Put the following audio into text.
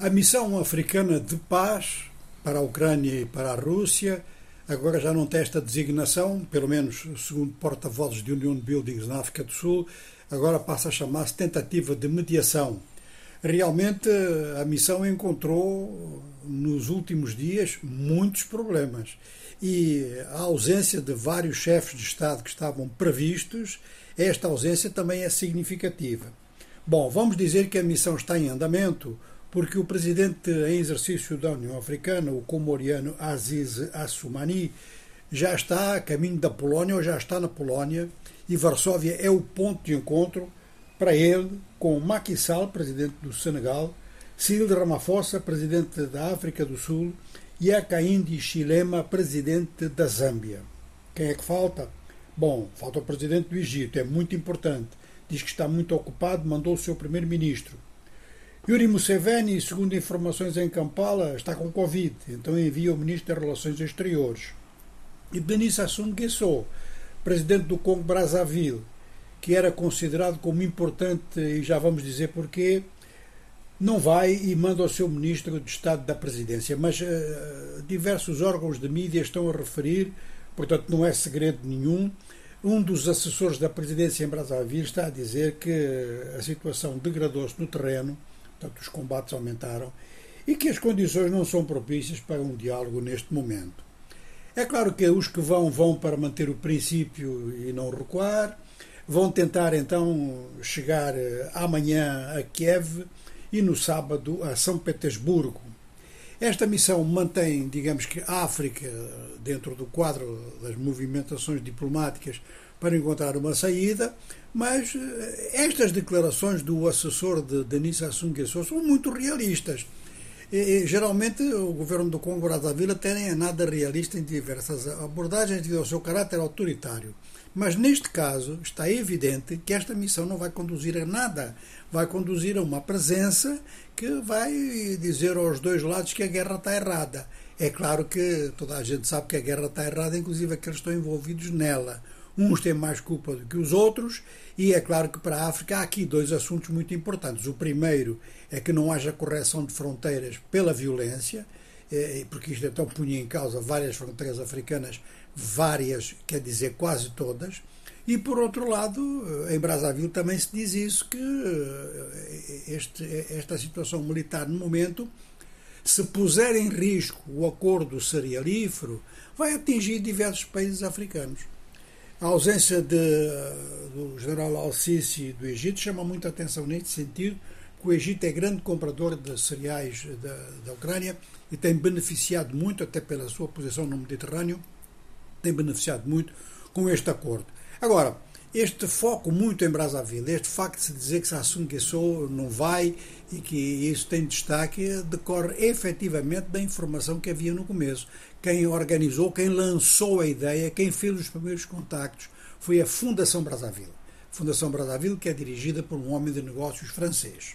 A missão africana de paz para a Ucrânia e para a Rússia agora já não tem esta designação, pelo menos segundo porta-vozes de Union Buildings na África do Sul, agora passa a chamar-se tentativa de mediação. Realmente a missão encontrou nos últimos dias muitos problemas e a ausência de vários chefes de Estado que estavam previstos, esta ausência também é significativa. Bom, vamos dizer que a missão está em andamento porque o presidente em exercício da União Africana, o comoriano Aziz Assoumani, já está a caminho da Polónia ou já está na Polónia e Varsóvia é o ponto de encontro para ele com Macky Sall, presidente do Senegal, Cyril Ramaphosa, presidente da África do Sul e Hakainde Chilema, presidente da Zâmbia. Quem é que falta? Bom, falta o presidente do Egito, é muito importante. Diz que está muito ocupado, mandou o seu primeiro-ministro. Yuri Museveni, segundo informações em Kampala, está com Covid, então envia o Ministro das Relações Exteriores. E Denis Nguesso, presidente do Congo Brazzaville, que era considerado como importante, e já vamos dizer porquê, não vai e manda o seu Ministro de Estado da Presidência. Mas uh, diversos órgãos de mídia estão a referir, portanto não é segredo nenhum, um dos assessores da Presidência em Brazzaville está a dizer que a situação degradou-se no terreno portanto, os combates aumentaram, e que as condições não são propícias para um diálogo neste momento. É claro que os que vão, vão para manter o princípio e não recuar, vão tentar então chegar eh, amanhã a Kiev e no sábado a São Petersburgo. Esta missão mantém, digamos que, a África dentro do quadro das movimentações diplomáticas para encontrar uma saída, realistas. E, geralmente o governo do Congo Brazzaville tem é nada realista em diversas abordagens devido ao seu caráter autoritário. Mas neste caso está evidente que esta missão não vai conduzir a nada, vai conduzir a uma presença que vai dizer aos dois lados que a guerra está errada. É claro que toda a gente sabe que a guerra está errada, inclusive aqueles que estão envolvidos nela. Uns têm mais culpa do que os outros, e é claro que para a África há aqui dois assuntos muito importantes. O primeiro é que não haja correção de fronteiras pela violência, eh, porque isto então punha em causa várias fronteiras africanas, várias, quer dizer, quase todas. E por outro lado, eh, em Brazzaville também se diz isso, que eh, este, esta situação militar no momento, se puser em risco o acordo cerealífero, vai atingir diversos países africanos. A ausência de, do general Al-Sisi do Egito chama muita atenção neste sentido, que o Egito é grande comprador de cereais da, da Ucrânia e tem beneficiado muito, até pela sua posição no Mediterrâneo, tem beneficiado muito com este acordo. Agora, este foco muito em Brazzaville, este facto de se dizer que Sassou Nguesso não vai e que isso tem destaque, decorre efetivamente da informação que havia no começo. Quem organizou, quem lançou a ideia, quem fez os primeiros contactos foi a Fundação Brazzaville. Fundação Brazzaville, que é dirigida por um homem de negócios francês.